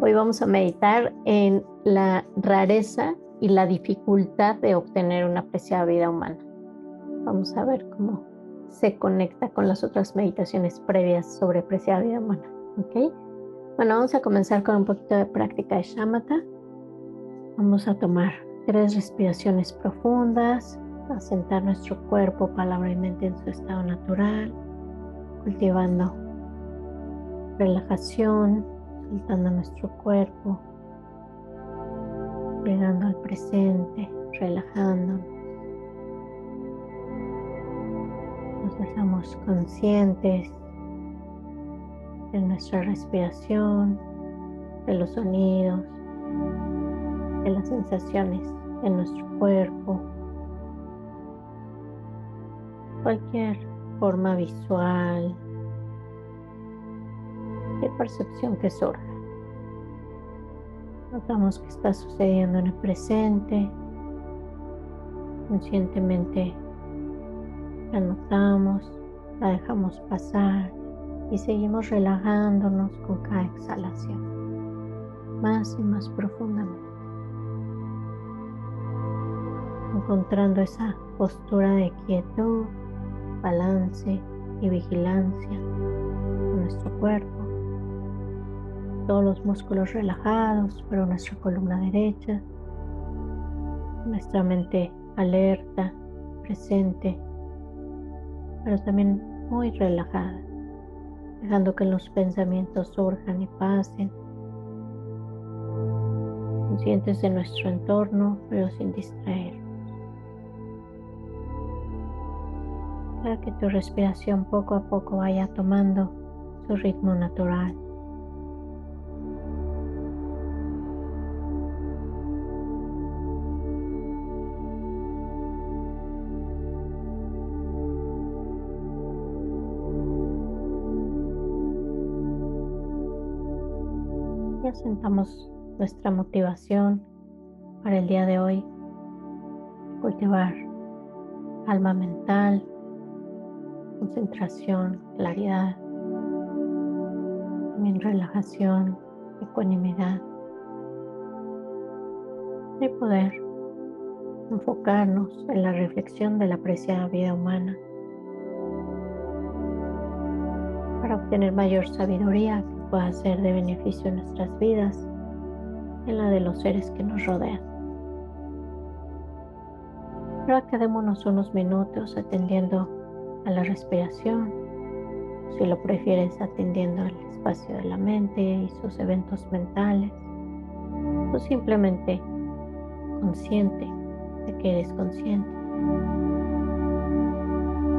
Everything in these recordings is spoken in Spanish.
Hoy vamos a meditar en la rareza y la dificultad de obtener una preciada vida humana. Vamos a ver cómo se conecta con las otras meditaciones previas sobre preciada vida humana. ¿ok? Bueno, vamos a comenzar con un poquito de práctica de shamatha. Vamos a tomar tres respiraciones profundas, a sentar nuestro cuerpo, palabra y mente en su estado natural, cultivando relajación, soltando nuestro cuerpo, llegando al presente, relajando. Nos dejamos conscientes de nuestra respiración, de los sonidos, de las sensaciones en nuestro cuerpo, cualquier forma visual, de percepción que surge. Notamos que está sucediendo en el presente. Conscientemente la notamos, la dejamos pasar y seguimos relajándonos con cada exhalación, más y más profundamente. Encontrando esa postura de quietud, balance y vigilancia con nuestro cuerpo todos los músculos relajados, pero nuestra columna derecha, nuestra mente alerta, presente, pero también muy relajada, dejando que los pensamientos surjan y pasen, conscientes de nuestro entorno, pero sin distraernos. Para que tu respiración poco a poco vaya tomando su ritmo natural. Sentamos nuestra motivación para el día de hoy. Cultivar alma mental, concentración, claridad, también relajación, ecuanimidad. Y poder enfocarnos en la reflexión de la apreciada vida humana para obtener mayor sabiduría pueda ser de beneficio en nuestras vidas, en la de los seres que nos rodean. Ahora quedémonos unos minutos atendiendo a la respiración, si lo prefieres atendiendo al espacio de la mente y sus eventos mentales, o simplemente consciente de que eres consciente,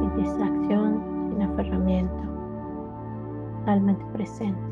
sin distracción, sin aferramiento, totalmente presente.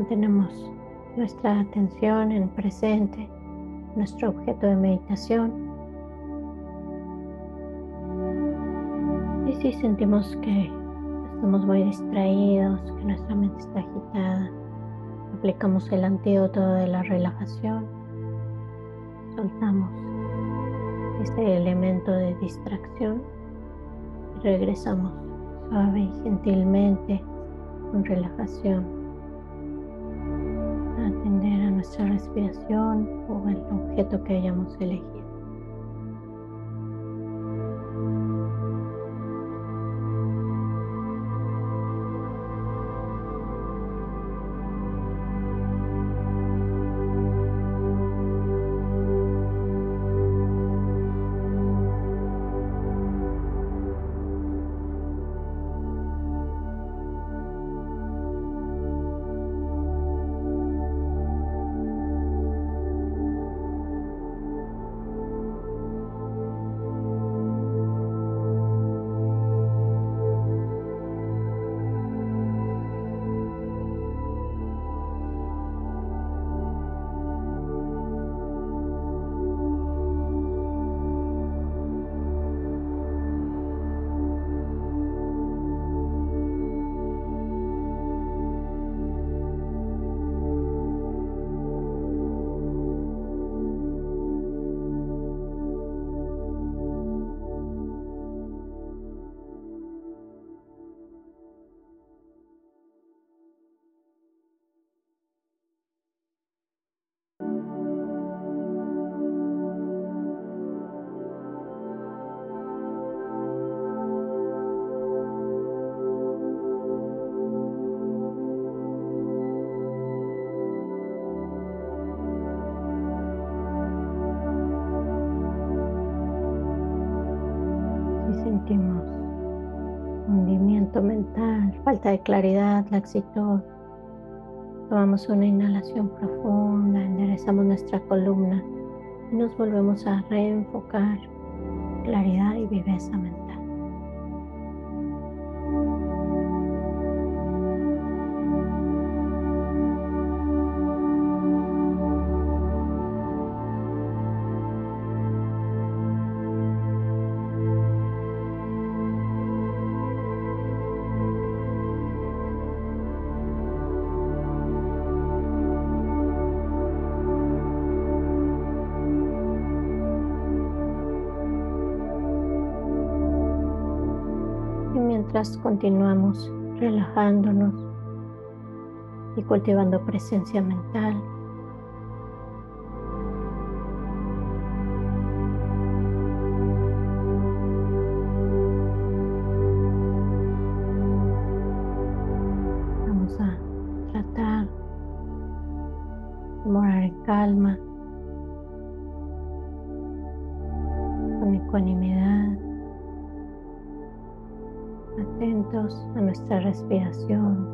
Mantenemos nuestra atención en presente, nuestro objeto de meditación. Y si sentimos que estamos muy distraídos, que nuestra mente está agitada, aplicamos el antídoto de la relajación, soltamos ese elemento de distracción y regresamos suave y gentilmente con relajación atender a nuestra respiración o el objeto que hayamos elegido. De claridad, laxitud. Tomamos una inhalación profunda, enderezamos nuestra columna y nos volvemos a reenfocar claridad y viveza mental. Continuamos relajándonos y cultivando presencia mental. Vamos a tratar de morar en calma, con ecuanimidad atentos a nuestra respiración,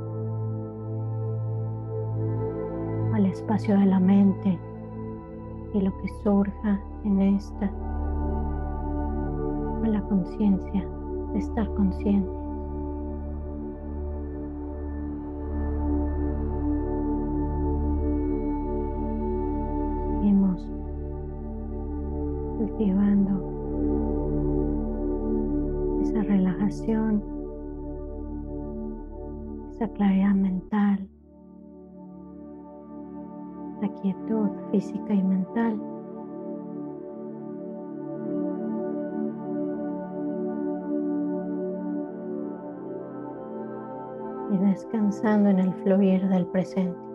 al espacio de la mente y lo que surja en esta, a la conciencia de estar consciente. Seguimos cultivando esa relajación esa claridad mental, la quietud física y mental. Y descansando en el fluir del presente.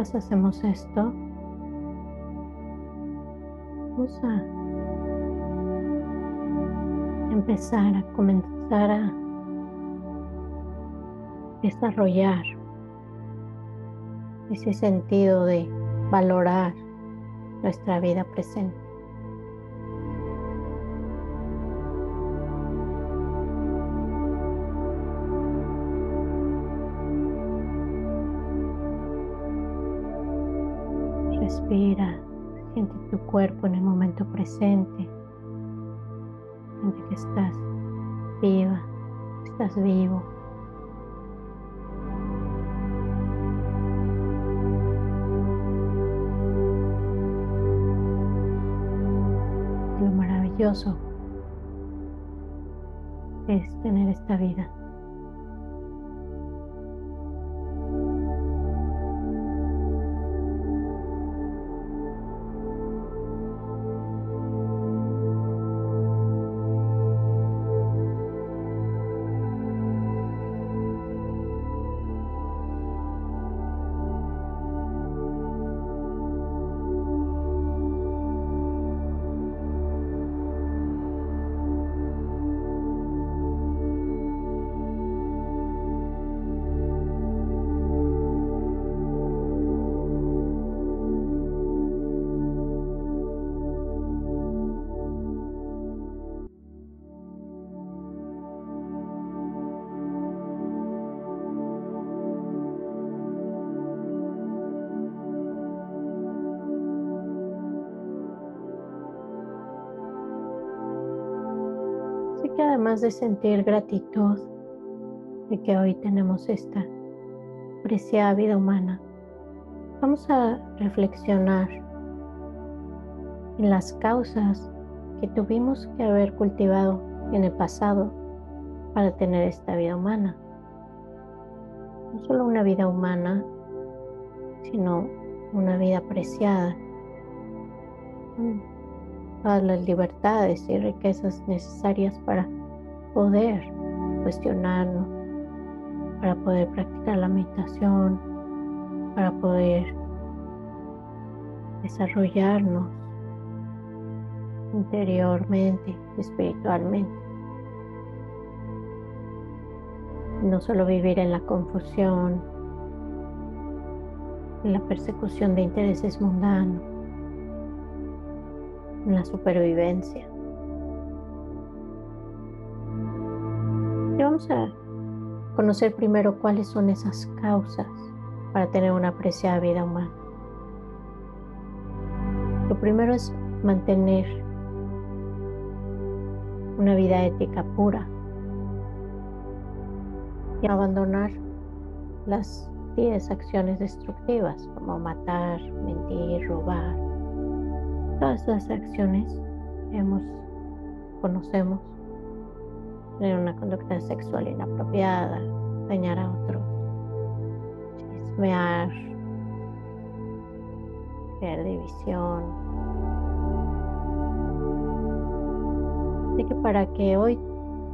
Hacemos esto, vamos a empezar a comenzar a desarrollar ese sentido de valorar nuestra vida presente. Respira, siente tu cuerpo en el momento presente. Siente que estás viva, estás vivo. Lo maravilloso es tener esta vida. Además de sentir gratitud de que hoy tenemos esta preciada vida humana, vamos a reflexionar en las causas que tuvimos que haber cultivado en el pasado para tener esta vida humana. No solo una vida humana, sino una vida preciada todas las libertades y riquezas necesarias para poder cuestionarnos, para poder practicar la meditación, para poder desarrollarnos interiormente, espiritualmente. No solo vivir en la confusión, en la persecución de intereses mundanos, en la supervivencia. Vamos a conocer primero cuáles son esas causas para tener una apreciada vida humana. Lo primero es mantener una vida ética pura y abandonar las 10 acciones destructivas como matar, mentir, robar, todas las acciones que hemos, conocemos, tener una conducta sexual inapropiada, dañar a otros, chismear, crear división. Así que para que hoy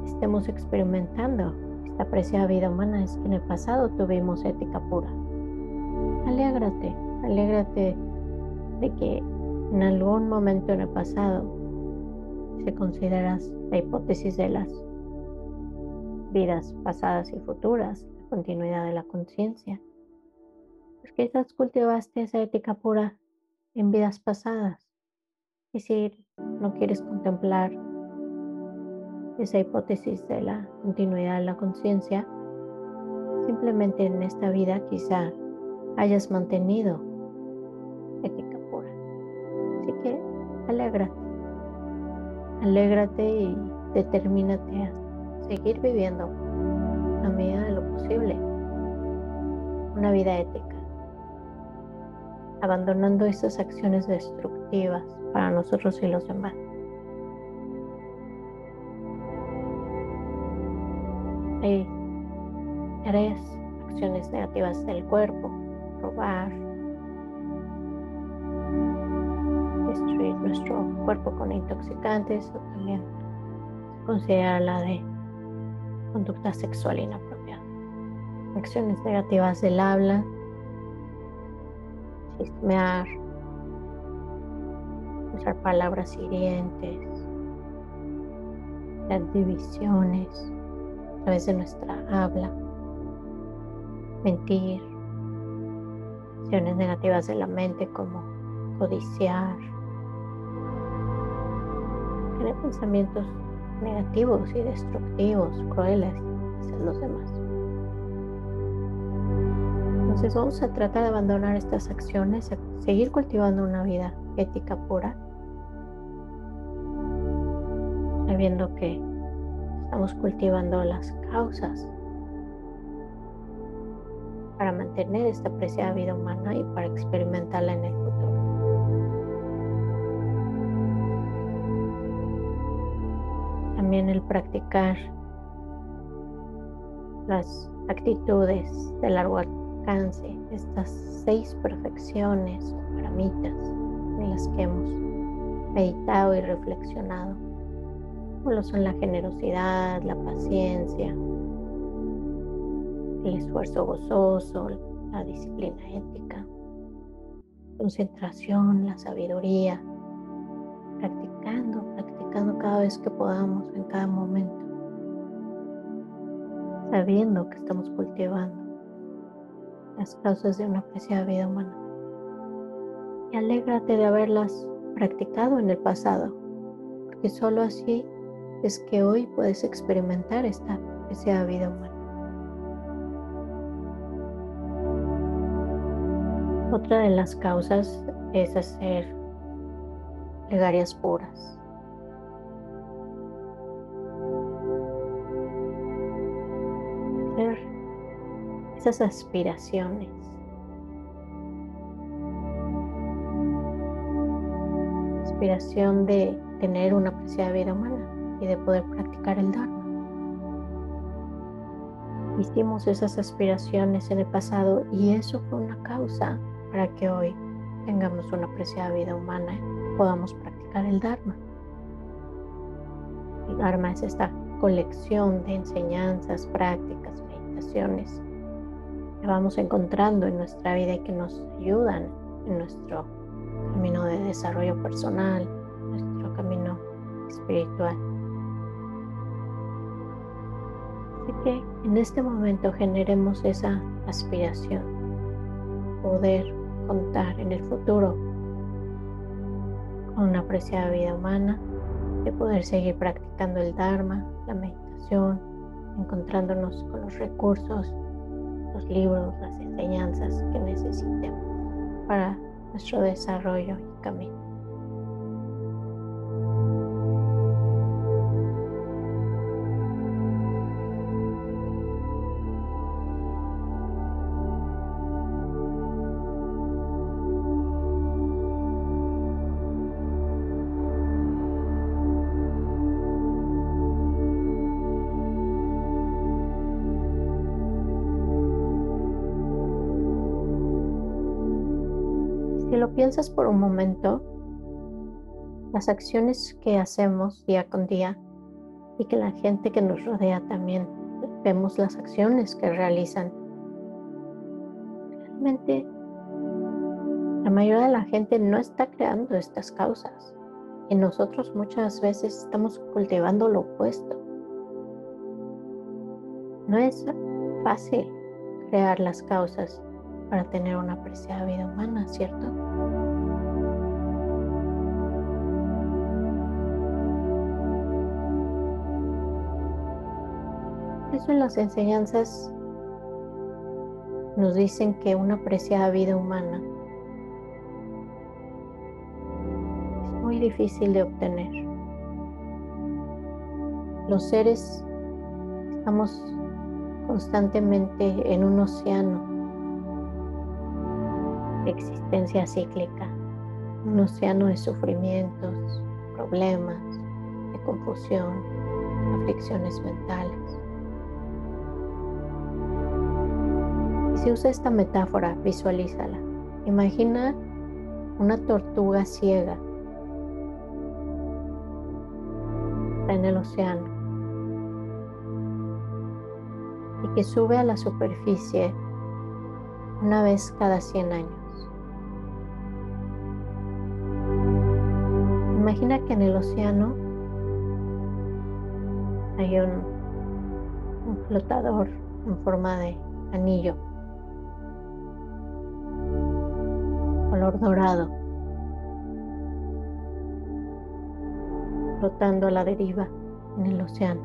estemos experimentando esta preciada vida humana es que en el pasado tuvimos ética pura. Alégrate, alégrate de que en algún momento en el pasado, si consideras la hipótesis de las vidas pasadas y futuras, la continuidad de la conciencia, pues quizás cultivaste esa ética pura en vidas pasadas. Y si no quieres contemplar esa hipótesis de la continuidad de la conciencia, simplemente en esta vida quizá hayas mantenido ética que alégrate. Alégrate y determínate a seguir viviendo a medida de lo posible una vida ética, abandonando esas acciones destructivas para nosotros y los demás. Hay tres acciones negativas del cuerpo, robar, nuestro cuerpo con intoxicantes o también considera la de conducta sexual inapropiada. Acciones negativas del habla, chismear, usar palabras hirientes, las divisiones a través de nuestra habla, mentir, acciones negativas de la mente como codiciar, tener pensamientos negativos y destructivos, crueles hacia los demás. Entonces vamos a tratar de abandonar estas acciones, seguir cultivando una vida ética pura, sabiendo que estamos cultivando las causas para mantener esta preciada vida humana y para experimentarla en el También el practicar las actitudes de largo alcance, estas seis perfecciones o paramitas en las que hemos meditado y reflexionado, como lo son la generosidad, la paciencia, el esfuerzo gozoso, la disciplina ética, concentración, la sabiduría, practicando, practicando cada vez que podamos, en cada momento, sabiendo que estamos cultivando las causas de una preciada vida humana. Y alégrate de haberlas practicado en el pasado, porque solo así es que hoy puedes experimentar esta preciada vida humana. Otra de las causas es hacer plegarias puras. Esas aspiraciones. Aspiración de tener una preciada vida humana y de poder practicar el Dharma. Hicimos esas aspiraciones en el pasado y eso fue una causa para que hoy tengamos una preciada vida humana y podamos practicar el Dharma. El Dharma es esta colección de enseñanzas, prácticas, meditaciones vamos encontrando en nuestra vida y que nos ayudan en nuestro camino de desarrollo personal, nuestro camino espiritual. Así que en este momento generemos esa aspiración, poder contar en el futuro con una apreciada vida humana, de poder seguir practicando el Dharma, la meditación, encontrándonos con los recursos, los libros, las enseñanzas que necesitemos para nuestro desarrollo y camino. Piensas por un momento, las acciones que hacemos día con día y que la gente que nos rodea también vemos las acciones que realizan. Realmente la mayoría de la gente no está creando estas causas y nosotros muchas veces estamos cultivando lo opuesto. No es fácil crear las causas para tener una apreciada vida humana, ¿cierto? eso en las enseñanzas nos dicen que una apreciada vida humana es muy difícil de obtener. Los seres estamos constantemente en un océano existencia cíclica, un océano de sufrimientos, problemas, de confusión, aflicciones mentales. Y si usa esta metáfora, visualízala. Imagina una tortuga ciega en el océano y que sube a la superficie una vez cada 100 años. Imagina que en el océano hay un, un flotador en forma de anillo, color dorado, flotando a la deriva en el océano.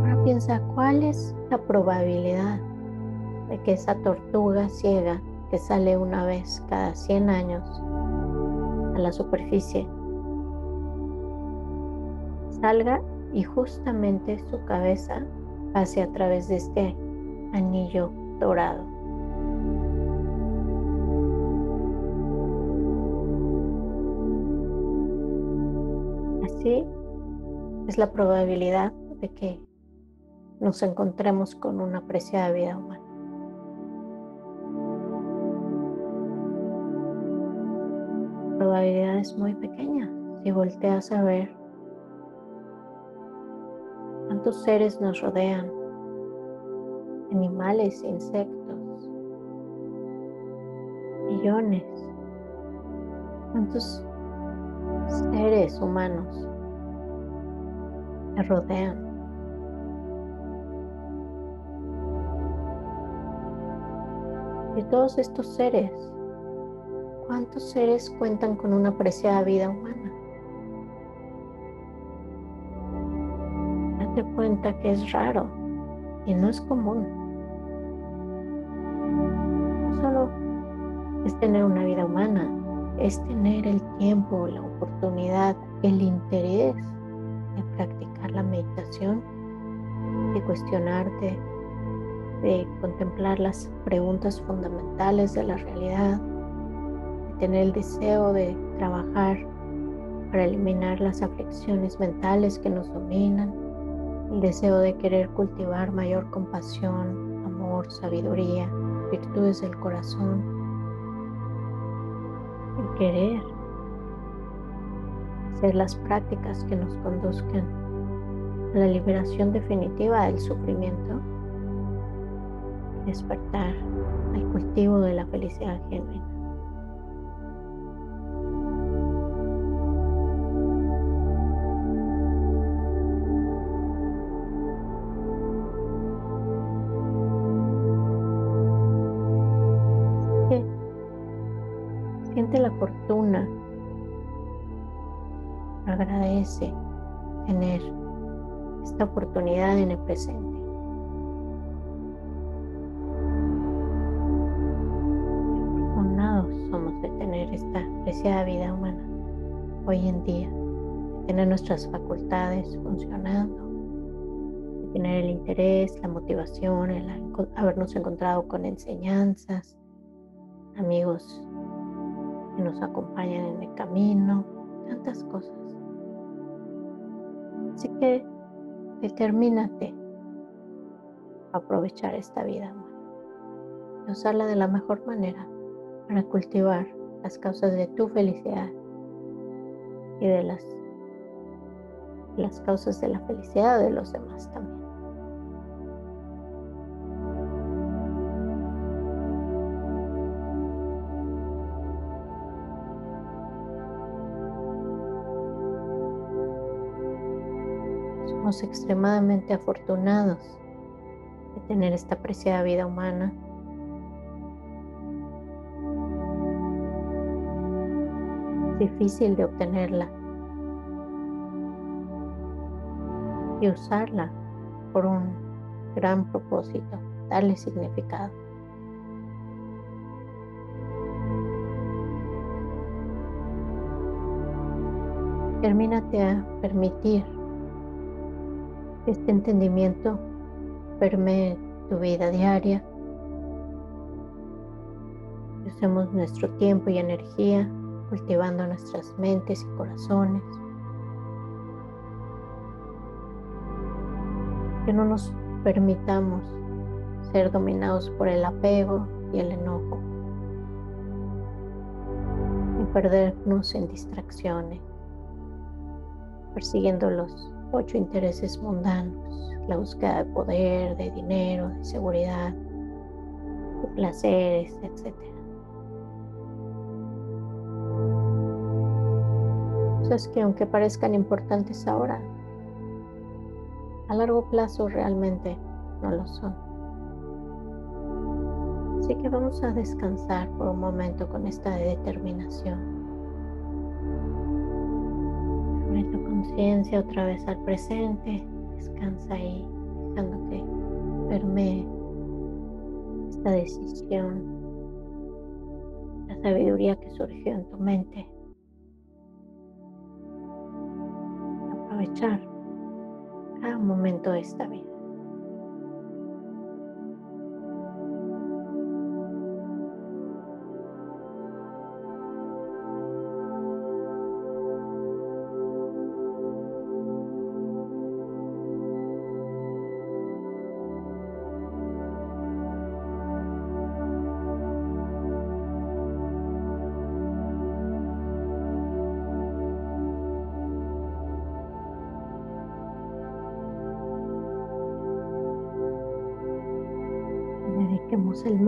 Ahora piensa cuál es la probabilidad de que esa tortuga ciega que sale una vez cada 100 años a la superficie salga y justamente su cabeza pase a través de este anillo dorado. Así es la probabilidad de que nos encontremos con una preciada vida humana. Probabilidad es muy pequeña si volteas a ver cuántos seres nos rodean, animales insectos, millones, cuántos seres humanos me rodean. De todos estos seres, ¿cuántos seres cuentan con una preciada vida humana? Date cuenta que es raro y no es común. No solo es tener una vida humana, es tener el tiempo, la oportunidad, el interés de practicar la meditación, de cuestionarte, de contemplar las preguntas fundamentales de la realidad, tener el deseo de trabajar para eliminar las aflicciones mentales que nos dominan, el deseo de querer cultivar mayor compasión, amor, sabiduría, virtudes del corazón, el querer hacer las prácticas que nos conduzcan a la liberación definitiva del sufrimiento, despertar al cultivo de la felicidad genuina. Presente. Afortunados somos de tener esta preciada vida humana hoy en día, de tener nuestras facultades funcionando, de tener el interés, la motivación, el habernos encontrado con enseñanzas, amigos que nos acompañan en el camino, tantas cosas. Así que determínate aprovechar esta vida y usarla de la mejor manera para cultivar las causas de tu felicidad y de las, las causas de la felicidad de los demás también. extremadamente afortunados tener esta preciada vida humana. difícil de obtenerla y usarla por un gran propósito, darle significado. Termínate a permitir este entendimiento permee tu vida diaria. Usemos nuestro tiempo y energía cultivando nuestras mentes y corazones. Que no nos permitamos ser dominados por el apego y el enojo, ni perdernos en distracciones, persiguiendo los ocho intereses mundanos, la búsqueda de poder, de dinero, de seguridad, de placeres, etc. Cosas que aunque parezcan importantes ahora, a largo plazo realmente no lo son. Así que vamos a descansar por un momento con esta determinación. Conciencia otra vez al presente. Descansa ahí, dejando que permee esta decisión, la sabiduría que surgió en tu mente. Aprovechar cada momento de esta vida.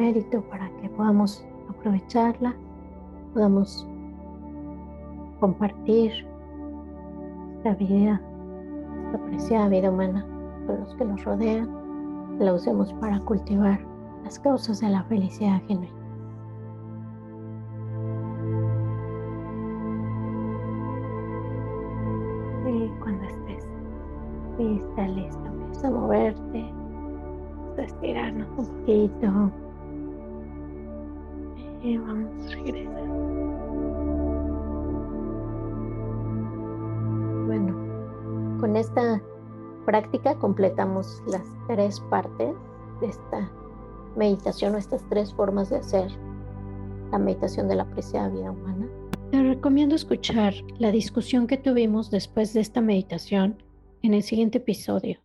Mérito para que podamos aprovecharla, podamos compartir esta vida, esta preciada vida humana con los que nos rodean, la usemos para cultivar las causas de la felicidad genuina. Y cuando estés lista, listo, empieza a moverte, estirarnos un poquito. Y vamos a regresar. Bueno, con esta práctica completamos las tres partes de esta meditación o estas tres formas de hacer la meditación de la apreciada vida humana. Te recomiendo escuchar la discusión que tuvimos después de esta meditación en el siguiente episodio.